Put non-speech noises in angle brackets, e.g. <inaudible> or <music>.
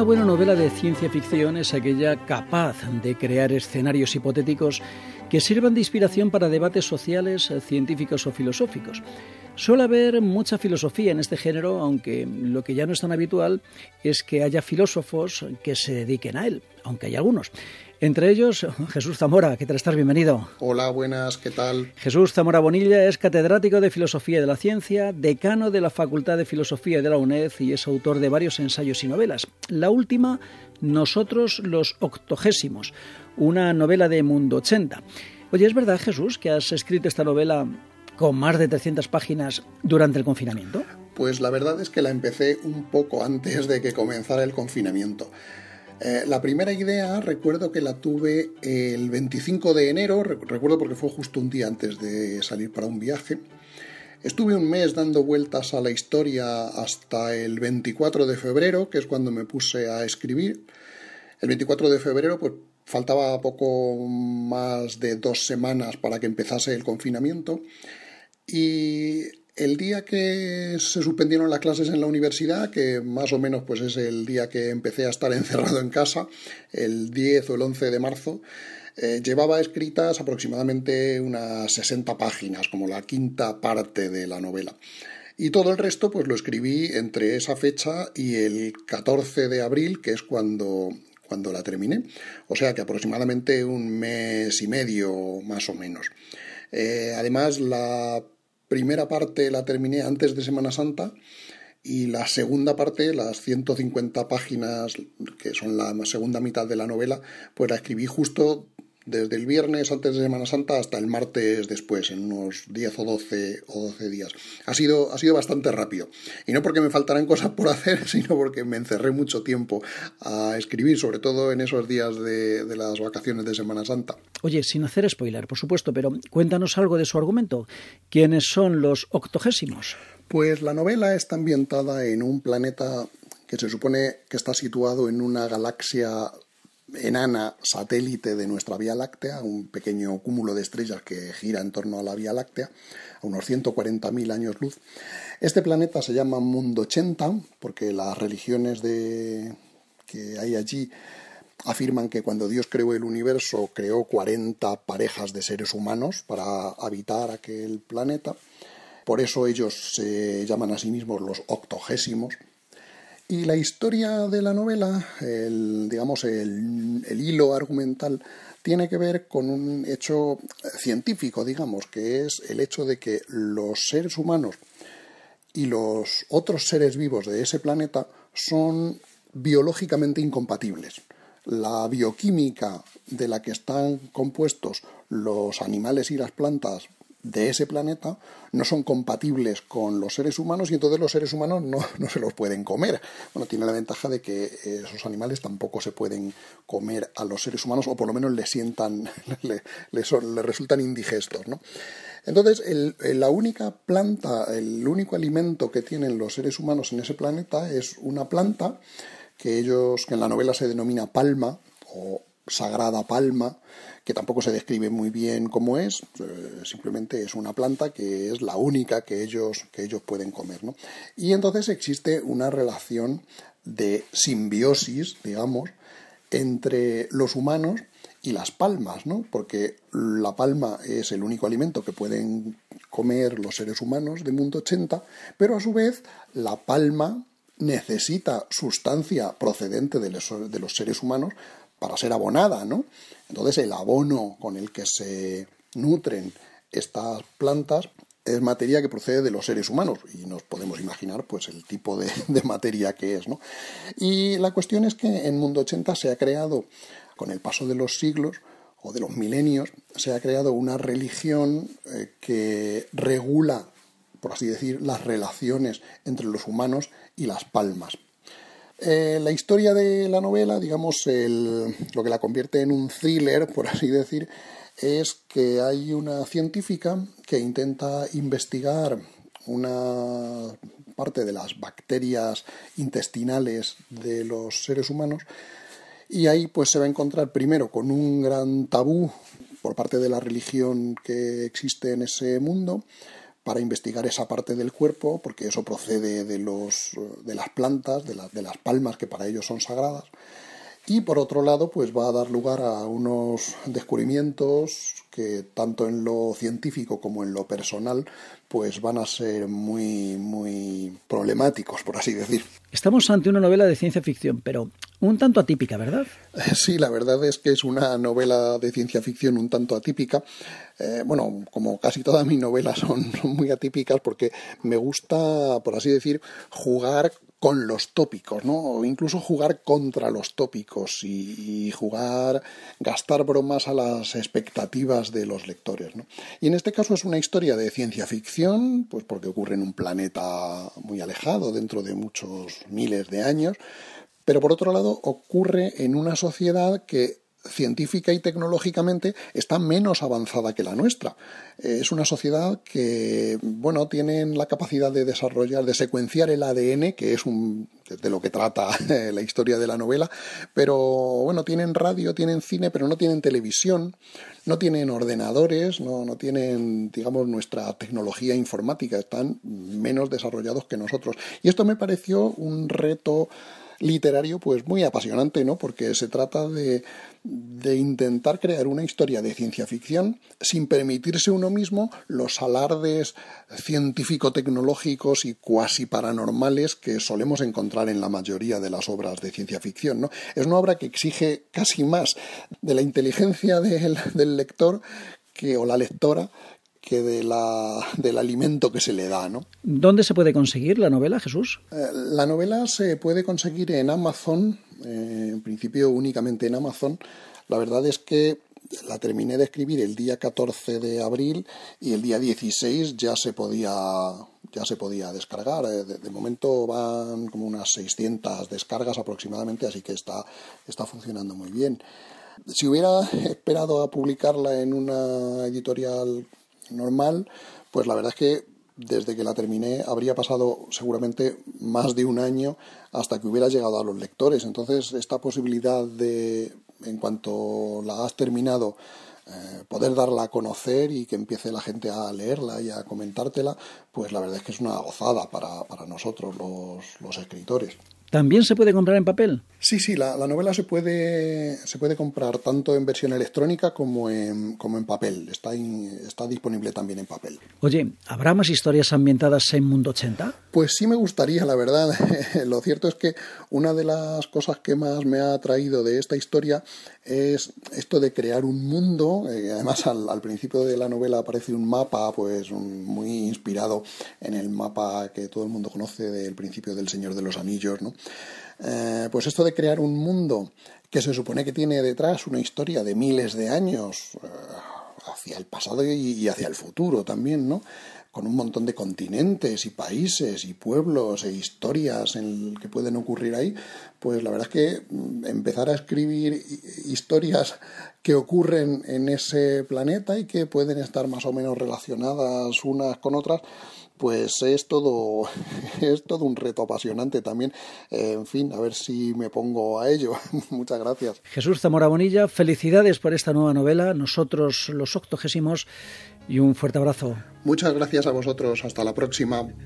Una buena novela de ciencia ficción es aquella capaz de crear escenarios hipotéticos que sirvan de inspiración para debates sociales, científicos o filosóficos. Suele haber mucha filosofía en este género, aunque lo que ya no es tan habitual es que haya filósofos que se dediquen a él, aunque hay algunos. Entre ellos, <laughs> Jesús Zamora, ¿qué tal estás? Bienvenido. Hola, buenas, ¿qué tal? Jesús Zamora Bonilla es catedrático de Filosofía de la Ciencia, decano de la Facultad de Filosofía de la UNED y es autor de varios ensayos y novelas. La última, Nosotros los Octogésimos, una novela de Mundo 80. Oye, ¿es verdad, Jesús, que has escrito esta novela con más de 300 páginas durante el confinamiento? Pues la verdad es que la empecé un poco antes de que comenzara el confinamiento. Eh, la primera idea recuerdo que la tuve el 25 de enero, recuerdo porque fue justo un día antes de salir para un viaje. Estuve un mes dando vueltas a la historia hasta el 24 de febrero, que es cuando me puse a escribir. El 24 de febrero, pues faltaba poco más de dos semanas para que empezase el confinamiento. Y el día que se suspendieron las clases en la universidad, que más o menos pues es el día que empecé a estar <laughs> encerrado en casa, el 10 o el 11 de marzo, eh, llevaba escritas aproximadamente unas 60 páginas, como la quinta parte de la novela. Y todo el resto pues lo escribí entre esa fecha y el 14 de abril, que es cuando, cuando la terminé. O sea que aproximadamente un mes y medio más o menos. Eh, además, la primera parte la terminé antes de Semana Santa y la segunda parte, las 150 páginas, que son la segunda mitad de la novela, pues la escribí justo desde el viernes antes de Semana Santa hasta el martes después, en unos 10 o 12, o 12 días. Ha sido, ha sido bastante rápido. Y no porque me faltaran cosas por <laughs> hacer, sino porque me encerré mucho tiempo a escribir, sobre todo en esos días de, de las vacaciones de Semana Santa. Oye, sin hacer spoiler, por supuesto, pero cuéntanos algo de su argumento. ¿Quiénes son los octogésimos? Pues la novela está ambientada en un planeta que se supone que está situado en una galaxia enana satélite de nuestra Vía Láctea, un pequeño cúmulo de estrellas que gira en torno a la Vía Láctea, a unos 140.000 años luz. Este planeta se llama Mundo 80 porque las religiones de... que hay allí afirman que cuando Dios creó el universo creó 40 parejas de seres humanos para habitar aquel planeta. Por eso ellos se llaman a sí mismos los octogésimos y la historia de la novela, el, digamos, el, hilo argumental, tiene que ver con un hecho científico, digamos, que es el hecho de que los seres humanos y los otros seres vivos de ese planeta son biológicamente incompatibles. La bioquímica de la que están compuestos los animales y las plantas de ese planeta no son compatibles con los seres humanos y entonces los seres humanos no, <laughs> se los pueden comer. Bueno, tiene la ventaja de que esos animales tampoco se pueden comer a los seres humanos o por lo menos les sientan, <laughs> le, resultan indigestos, ¿no? Entonces, la única planta, el único alimento que tienen los seres humanos en ese planeta es una planta que ellos, que en la novela se denomina palma o sagrada palma, que tampoco se describe muy bien cómo es, eh, simplemente es una planta que es la única que ellos, que ellos pueden comer. ¿no? Y entonces existe una relación de simbiosis, digamos, entre los humanos y las palmas, ¿no? Porque la palma es el único alimento que pueden comer los seres humanos de mundo 80, pero a su vez la palma necesita sustancia procedente de los, de los seres humanos para ser abonada, ¿no? Entonces el abono con el que se nutren estas plantas es materia que procede de los seres humanos y nos podemos imaginar pues el tipo de, <laughs> materia que es, ¿no? Y la cuestión es que en Mundo 80 se ha creado, con el paso de los siglos o de los milenios, se ha creado una religión eh, que regula, por así decir, las relaciones entre los humanos y las palmas. Eh, la historia de la novela, digamos, lo que la convierte en un thriller, por así decir, es que hay una científica que intenta investigar una parte de las bacterias intestinales de los seres humanos y ahí pues se va a encontrar primero con un gran tabú por parte de la religión que existe en ese mundo para investigar esa parte del cuerpo, porque eso procede de, los, de las plantas, de, de las palmas que para ellos son sagradas. Y por otro lado, pues va a dar lugar a unos descubrimientos que tanto en lo científico como en lo personal pues van a ser muy muy problemáticos, por así decir. Estamos ante una novela de ciencia ficción, pero un tanto atípica, ¿verdad? Sí, la verdad es que es una novela de ciencia ficción un tanto atípica. Eh, bueno, como casi todas mis novelas son, <laughs> son muy atípicas porque me gusta, por así decir, jugar con los tópicos, ¿no? O incluso jugar contra los tópicos y, jugar, gastar bromas a las expectativas de los lectores, ¿no? Y en este caso es una historia de ciencia ficción, pues porque ocurre en un planeta muy alejado, dentro de muchos miles de años, pero por otro lado ocurre en una sociedad que científica y tecnológicamente está menos avanzada que la nuestra. Es una sociedad que, bueno, tienen la capacidad de desarrollar, de secuenciar el ADN, que es un, de lo que trata <laughs> la historia de la novela, pero, bueno, tienen radio, tienen cine, pero no tienen televisión, no tienen ordenadores, no, no tienen, digamos, nuestra tecnología informática, están menos desarrollados que nosotros. Y esto me pareció un reto literario pues muy apasionante, ¿no? Porque se trata de, de intentar crear una historia de ciencia ficción sin permitirse uno mismo los alardes científico-tecnológicos y cuasi paranormales que solemos encontrar en la mayoría de las obras de ciencia ficción, ¿no? Es una obra que exige casi más de la inteligencia del, del lector que, o la lectora que de la, del alimento que se le da. ¿no? ¿Dónde se puede conseguir la novela, Jesús? Eh, la novela se puede conseguir en Amazon, eh, en principio únicamente en Amazon. La verdad es que la terminé de escribir el día 14 de abril y el día 16 ya se podía ya se podía descargar. Eh, de, de, momento van como unas 600 descargas aproximadamente, así que está, está funcionando muy bien. Si hubiera esperado a publicarla en una editorial normal, pues la verdad es que desde que la terminé habría pasado seguramente más de un año hasta que hubiera llegado a los lectores. Entonces, esta posibilidad de, en cuanto la has terminado, eh, poder darla a conocer y que empiece la gente a leerla y a comentártela, pues la verdad es que es una gozada para, para nosotros los, los escritores. ¿También se puede comprar en papel? Sí, sí, la, la, novela se puede, se puede comprar tanto en versión electrónica como en, como en papel. Está, in, está disponible también en papel. Oye, ¿habrá más historias ambientadas en Mundo 80? Pues sí me gustaría, la verdad. <laughs> Lo cierto es que una de las cosas que más me ha atraído de esta historia es esto de crear un mundo. Eh, además, al, al, principio de la novela aparece un mapa, pues un, muy inspirado en el mapa que todo el mundo conoce del principio del Señor de los Anillos, ¿no? Eh, pues esto de crear un mundo que se supone que tiene detrás una historia de miles de años eh, hacia el pasado y, y, hacia el futuro también, ¿no? Con un montón de continentes y países y pueblos e historias en que pueden ocurrir ahí, pues la verdad es que mm, empezar a escribir historias que ocurren en ese planeta y que pueden estar más o menos relacionadas unas con otras, pues es todo, <laughs> es todo un reto apasionante también. En fin, a ver si me pongo a ello. <laughs> Muchas gracias. Jesús Zamora Bonilla, felicidades por esta nueva novela, nosotros los octogésimos, y un fuerte abrazo. Muchas gracias a vosotros. Hasta la próxima.